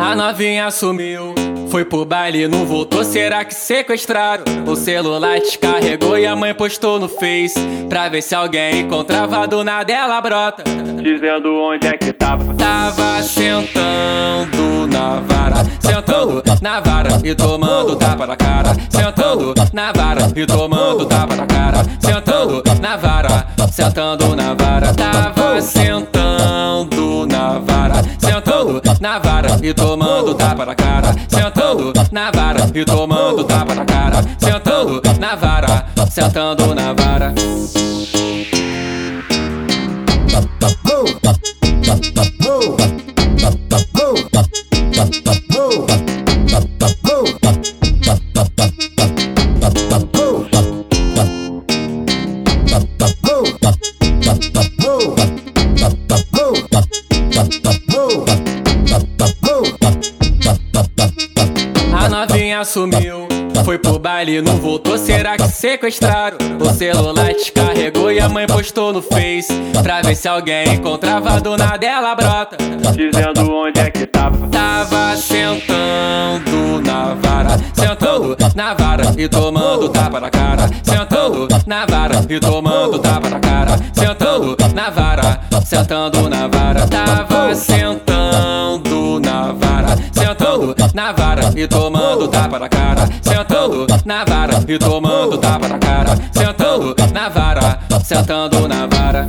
A novinha sumiu, foi pro baile, não voltou. Será que sequestraram? O celular descarregou e a mãe postou no Face. Pra ver se alguém encontrava do nada ela brota. Dizendo onde é que tava. Tava sentando na vara, sentando na vara e tomando tapa na cara. Sentando na vara e tomando tapa na cara. Sentando na vara, sentando na vara. Tava sentando e tomando tapa na cara. Sentando na vara e tomando tapa na cara. Sentando na vara, sentando na vara. A novinha sumiu, foi pro baile, não voltou. Será que sequestraram? O celular descarregou e a mãe postou no Face. Pra ver se alguém encontrava do nada ela brota. Dizendo onde é que tava. Tava sentando na vara, sentando na vara e tomando tapa na cara. Sentando na vara e tomando tapa na cara. Sentando na vara, sentando na vara. Tava sentando sentando na vara e tomando tapa na cara, sentando na vara e tomando tapa na cara, sentando na vara, sentando na vara.